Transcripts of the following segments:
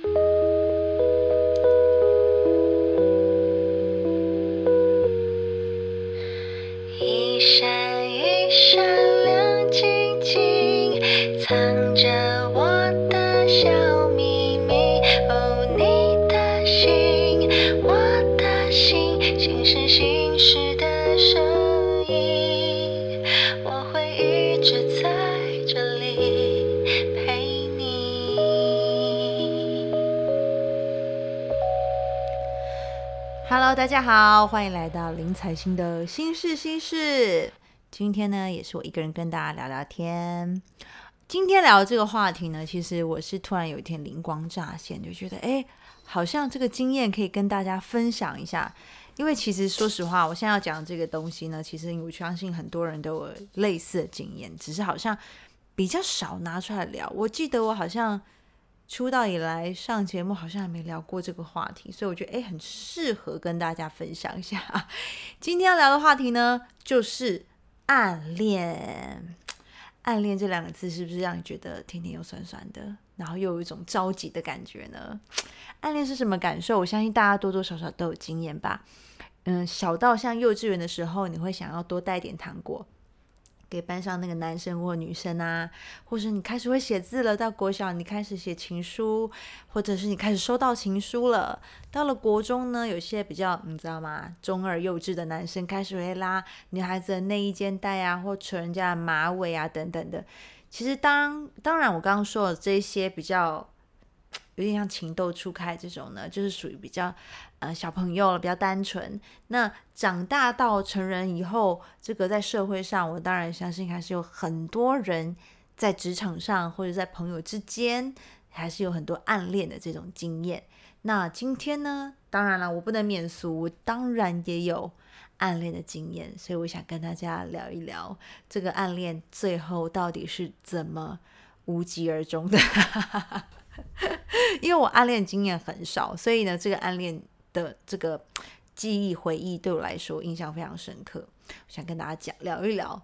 一大家好，欢迎来到林采欣的心事心事。今天呢，也是我一个人跟大家聊聊天。今天聊这个话题呢，其实我是突然有一天灵光乍现，就觉得哎，好像这个经验可以跟大家分享一下。因为其实说实话，我现在要讲这个东西呢，其实我相信很多人都有类似的经验，只是好像比较少拿出来聊。我记得我好像出道以来上节目好像还没聊过这个话题，所以我觉得诶很适合跟大家分享一下。今天要聊的话题呢，就是暗恋。暗恋这两个字是不是让你觉得甜甜又酸酸的，然后又有一种着急的感觉呢？暗恋是什么感受？我相信大家多多少少都有经验吧。嗯，小到像幼稚园的时候，你会想要多带点糖果。给班上那个男生或女生啊，或是你开始会写字了，到国小你开始写情书，或者是你开始收到情书了。到了国中呢，有些比较你知道吗，中二幼稚的男生开始会拉女孩子的内衣肩带啊，或扯人家的马尾啊等等的。其实当当然，我刚刚说的这些比较 有点像情窦初开这种呢，就是属于比较呃小朋友了，比较单纯。那长大到成人以后，这个在社会上，我当然相信还是有很多人在职场上或者在朋友之间，还是有很多暗恋的这种经验。那今天呢，当然了，我不能免俗，我当然也有暗恋的经验，所以我想跟大家聊一聊这个暗恋最后到底是怎么无疾而终的。因为我暗恋经验很少，所以呢，这个暗恋的这个记忆回忆对我来说印象非常深刻。我想跟大家讲聊一聊。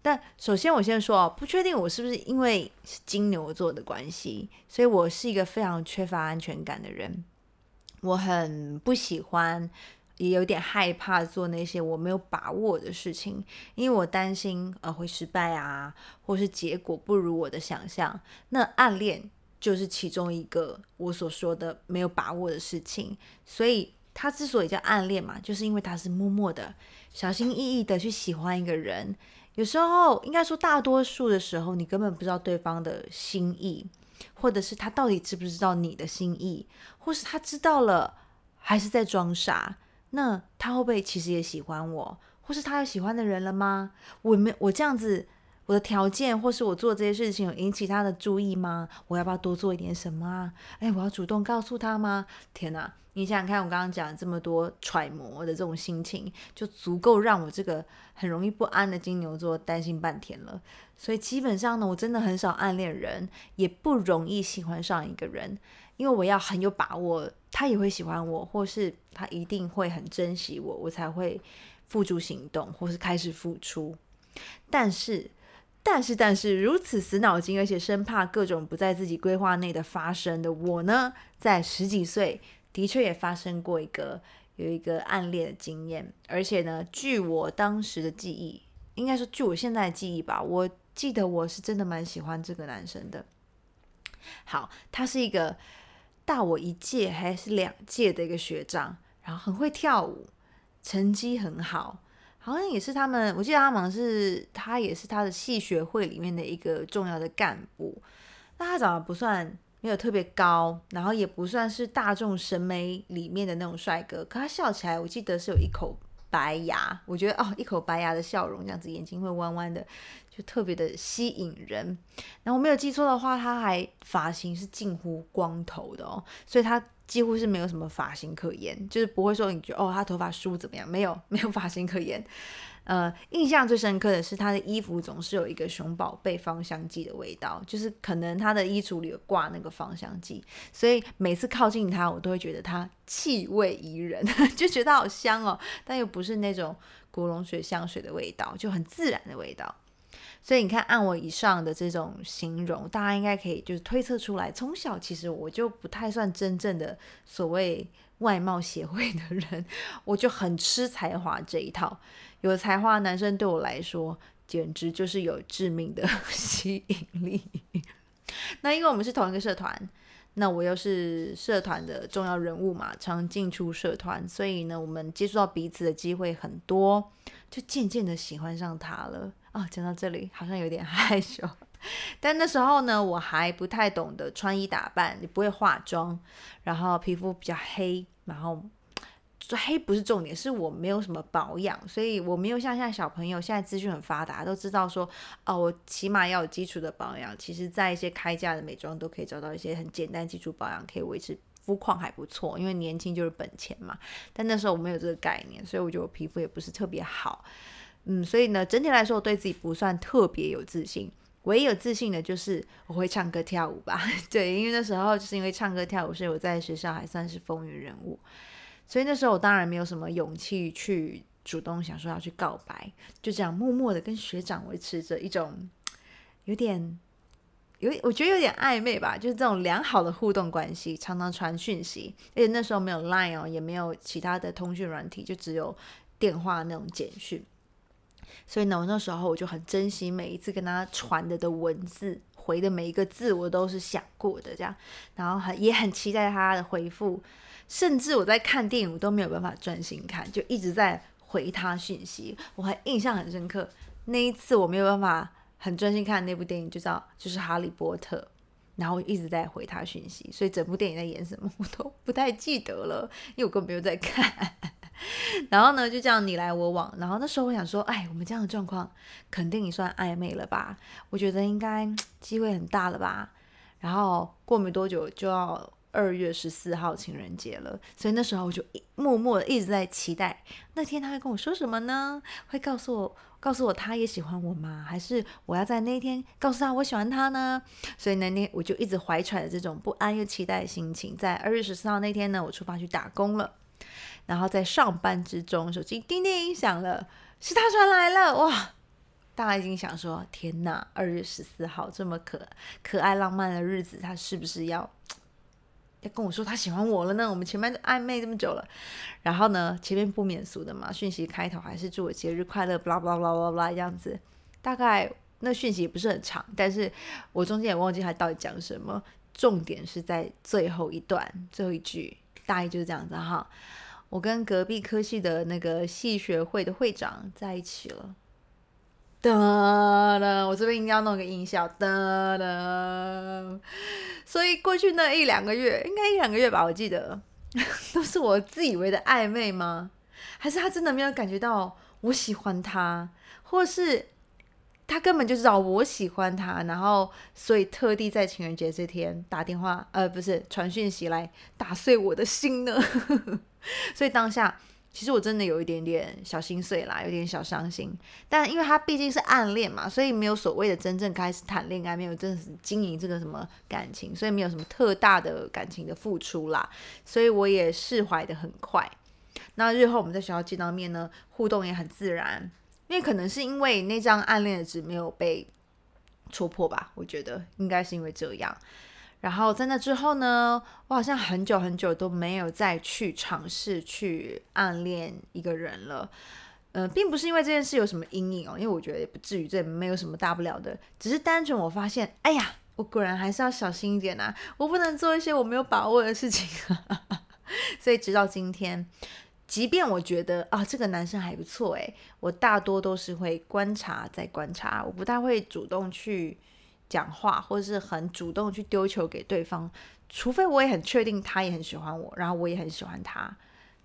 但首先我先说啊，不确定我是不是因为是金牛座的关系，所以我是一个非常缺乏安全感的人。我很不喜欢，也有点害怕做那些我没有把握的事情，因为我担心呃会失败啊，或是结果不如我的想象。那暗恋就是其中一个我所说的没有把握的事情，所以他之所以叫暗恋嘛，就是因为他是默默的、小心翼翼的去喜欢一个人。有时候应该说大多数的时候，你根本不知道对方的心意，或者是他到底知不知道你的心意，或是他知道了还是在装傻。那他会不会其实也喜欢我，或是他有喜欢的人了吗？我没我这样子。我的条件，或是我做这些事情有引起他的注意吗？我要不要多做一点什么啊？哎，我要主动告诉他吗？天哪！你想想看，我刚刚讲这么多揣摩的这种心情，就足够让我这个很容易不安的金牛座担心半天了。所以基本上呢，我真的很少暗恋人，也不容易喜欢上一个人，因为我要很有把握，他也会喜欢我，或是他一定会很珍惜我，我才会付诸行动，或是开始付出。但是。但是，但是如此死脑筋，而且生怕各种不在自己规划内的发生的我呢，在十几岁的确也发生过一个有一个暗恋的经验，而且呢，据我当时的记忆，应该说据我现在的记忆吧，我记得我是真的蛮喜欢这个男生的。好，他是一个大我一届还是两届的一个学长，然后很会跳舞，成绩很好。好像也是他们，我记得他们是他也是他的系学会里面的一个重要的干部。那他长得不算没有特别高，然后也不算是大众审美里面的那种帅哥。可他笑起来，我记得是有一口白牙，我觉得哦，一口白牙的笑容，这样子眼睛会弯弯的，就特别的吸引人。然后我没有记错的话，他还发型是近乎光头的哦，所以他。几乎是没有什么发型可言，就是不会说你觉得哦，他头发梳怎么样？没有，没有发型可言。呃，印象最深刻的是他的衣服总是有一个熊宝贝芳香剂的味道，就是可能他的衣橱里有挂那个芳香剂，所以每次靠近他，我都会觉得他气味宜人，就觉得好香哦，但又不是那种古龙水香水的味道，就很自然的味道。所以你看，按我以上的这种形容，大家应该可以就是推测出来，从小其实我就不太算真正的所谓外貌协会的人，我就很吃才华这一套。有才华的男生对我来说，简直就是有致命的 吸引力。那因为我们是同一个社团。那我又是社团的重要人物嘛，常进出社团，所以呢，我们接触到彼此的机会很多，就渐渐的喜欢上他了啊。讲到这里好像有点 害羞，但那时候呢，我还不太懂得穿衣打扮，也不会化妆，然后皮肤比较黑，然后。黑不是重点，是我没有什么保养，所以我没有像现在小朋友，现在资讯很发达，都知道说，哦，我起码要有基础的保养。其实，在一些开价的美妆都可以找到一些很简单基础保养，可以维持肤况还不错。因为年轻就是本钱嘛。但那时候我没有这个概念，所以我觉得我皮肤也不是特别好。嗯，所以呢，整体来说，我对自己不算特别有自信。唯一有自信的就是我会唱歌跳舞吧。对，因为那时候就是因为唱歌跳舞，所以我在学校还算是风云人物。所以那时候我当然没有什么勇气去主动想说要去告白，就这样默默的跟学长维持着一种有点有我觉得有点暧昧吧，就是这种良好的互动关系，常常传讯息，而且那时候没有 Line 哦，也没有其他的通讯软体，就只有电话那种简讯。所以呢，我那时候我就很珍惜每一次跟他传的的文字，回的每一个字我都是想过的这样，然后很也很期待他的回复。甚至我在看电影，我都没有办法专心看，就一直在回他讯息。我还印象很深刻，那一次我没有办法很专心看那部电影，就叫就是《哈利波特》，然后一直在回他讯息，所以整部电影在演什么 我都不太记得了，因为我根本没有在看。然后呢，就这样你来我往。然后那时候我想说，哎，我们这样的状况，肯定也算暧昧了吧？我觉得应该机会很大了吧？然后过没多久就要。二月十四号情人节了，所以那时候我就默默的一直在期待那天他会跟我说什么呢？会告诉我告诉我他也喜欢我吗？还是我要在那一天告诉他我喜欢他呢？所以呢那我就一直怀揣着这种不安又期待的心情，在二月十四号那天呢，我出发去打工了。然后在上班之中，手机叮叮响了，是他传来了哇！大家已经想说，天哪，二月十四号这么可可爱浪漫的日子，他是不是要？要跟我说他喜欢我了呢，我们前面暧昧这么久了，然后呢，前面不免俗的嘛，讯息开头还是祝我节日快乐，巴拉巴拉巴拉巴拉这样子，大概那讯息也不是很长，但是我中间也忘记他到底讲什么，重点是在最后一段最后一句，大意就是这样子哈，我跟隔壁科系的那个系学会的会长在一起了。哒哒，我这边一定要弄个音效，哒哒。所以过去那一两个月，应该一两个月吧，我记得 都是我自以为的暧昧吗？还是他真的没有感觉到我喜欢他，或是他根本就知道我喜欢他，然后所以特地在情人节这天打电话，呃，不是传讯息来打碎我的心呢？所以当下。其实我真的有一点点小心碎啦，有点小伤心。但因为他毕竟是暗恋嘛，所以没有所谓的真正开始谈恋爱，没有真的是经营这个什么感情，所以没有什么特大的感情的付出啦。所以我也释怀的很快。那日后我们在学校见到面呢，互动也很自然。因为可能是因为那张暗恋的纸没有被戳破吧，我觉得应该是因为这样。然后在那之后呢，我好像很久很久都没有再去尝试去暗恋一个人了。嗯，并不是因为这件事有什么阴影哦，因为我觉得也不至于，这没有什么大不了的。只是单纯我发现，哎呀，我果然还是要小心一点啊，我不能做一些我没有把握的事情。所以直到今天，即便我觉得啊，这个男生还不错，诶，我大多都是会观察再观察，我不太会主动去。讲话或者是很主动去丢球给对方，除非我也很确定他也很喜欢我，然后我也很喜欢他，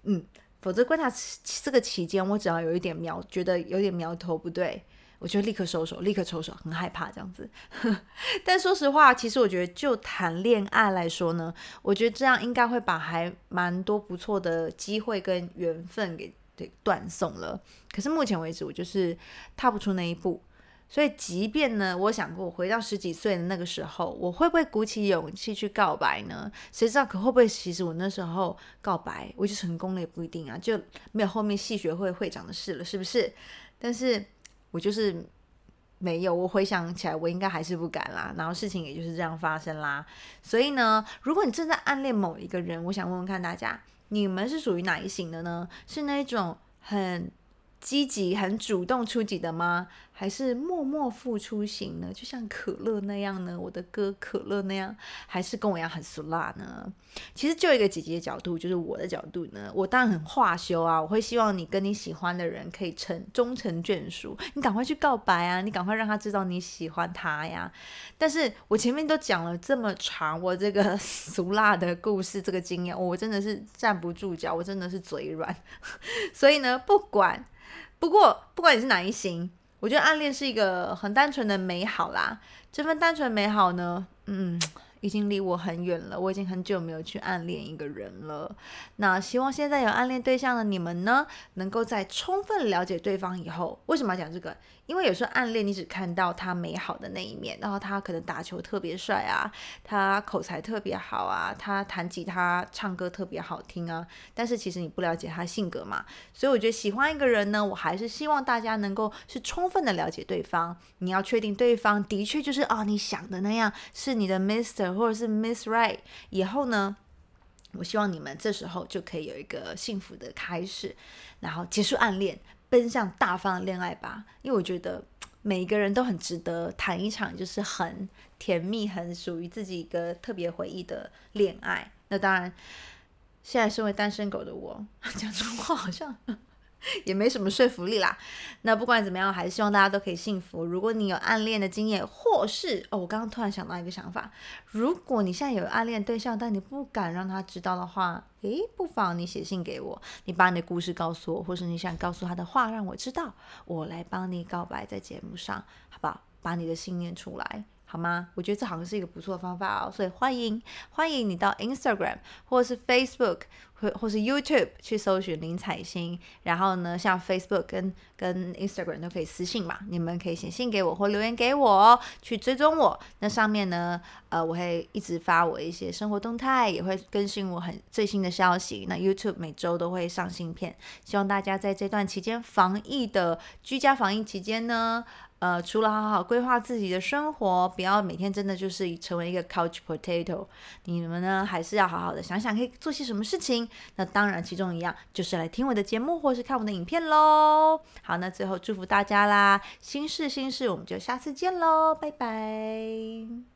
嗯，否则观察这个期间，我只要有一点苗，觉得有点苗头不对，我就立刻收手，立刻抽手，很害怕这样子。但说实话，其实我觉得就谈恋爱来说呢，我觉得这样应该会把还蛮多不错的机会跟缘分给给断送了。可是目前为止，我就是踏不出那一步。所以，即便呢，我想过回到十几岁的那个时候，我会不会鼓起勇气去告白呢？谁知道？可会不会其实我那时候告白，我就成功了也不一定啊，就没有后面系学会会长的事了，是不是？但是我就是没有，我回想起来，我应该还是不敢啦。然后事情也就是这样发生啦。所以呢，如果你正在暗恋某一个人，我想问问看大家，你们是属于哪一型的呢？是那种很积极、很主动出击的吗？还是默默付出型呢？就像可乐那样呢？我的歌可乐那样，还是跟我一样很俗辣呢？其实就一个姐姐的角度，就是我的角度呢，我当然很话休啊，我会希望你跟你喜欢的人可以成终成眷属，你赶快去告白啊，你赶快让他知道你喜欢他呀。但是我前面都讲了这么长，我这个俗辣的故事，这个经验，我真的是站不住脚，我真的是嘴软。所以呢，不管，不过不管你是哪一型。我觉得暗恋是一个很单纯的美好啦，这份单纯美好呢，嗯。已经离我很远了，我已经很久没有去暗恋一个人了。那希望现在有暗恋对象的你们呢，能够在充分了解对方以后，为什么要讲这个？因为有时候暗恋你只看到他美好的那一面，然后他可能打球特别帅啊，他口才特别好啊，他弹吉他唱歌特别好听啊，但是其实你不了解他性格嘛。所以我觉得喜欢一个人呢，我还是希望大家能够是充分的了解对方，你要确定对方的确就是啊你想的那样，是你的 Mister。或者是 Miss Right 以后呢，我希望你们这时候就可以有一个幸福的开始，然后结束暗恋，奔向大方的恋爱吧。因为我觉得每一个人都很值得谈一场就是很甜蜜、很属于自己一个特别回忆的恋爱。那当然，现在身为单身狗的我，讲这话好像。也没什么说服力啦。那不管怎么样，还是希望大家都可以幸福。如果你有暗恋的经验，或是哦，我刚刚突然想到一个想法，如果你现在有暗恋对象，但你不敢让他知道的话，诶，不妨你写信给我，你把你的故事告诉我，或是你想告诉他的话，让我知道，我来帮你告白在节目上，好不好？把你的信念出来。好吗？我觉得这好像是一个不错的方法哦，所以欢迎欢迎你到 Instagram 或是 Facebook 或或是 YouTube 去搜寻林彩欣，然后呢，像 Facebook 跟跟 Instagram 都可以私信嘛，你们可以写信给我或留言给我，去追踪我。那上面呢，呃，我会一直发我一些生活动态，也会更新我很最新的消息。那 YouTube 每周都会上新片，希望大家在这段期间防疫的居家防疫期间呢。呃，除了好好规划自己的生活，不要每天真的就是成为一个 couch potato，你们呢还是要好好的想想可以做些什么事情。那当然，其中一样就是来听我的节目或是看我的影片喽。好，那最后祝福大家啦，心事心事，我们就下次见喽，拜拜。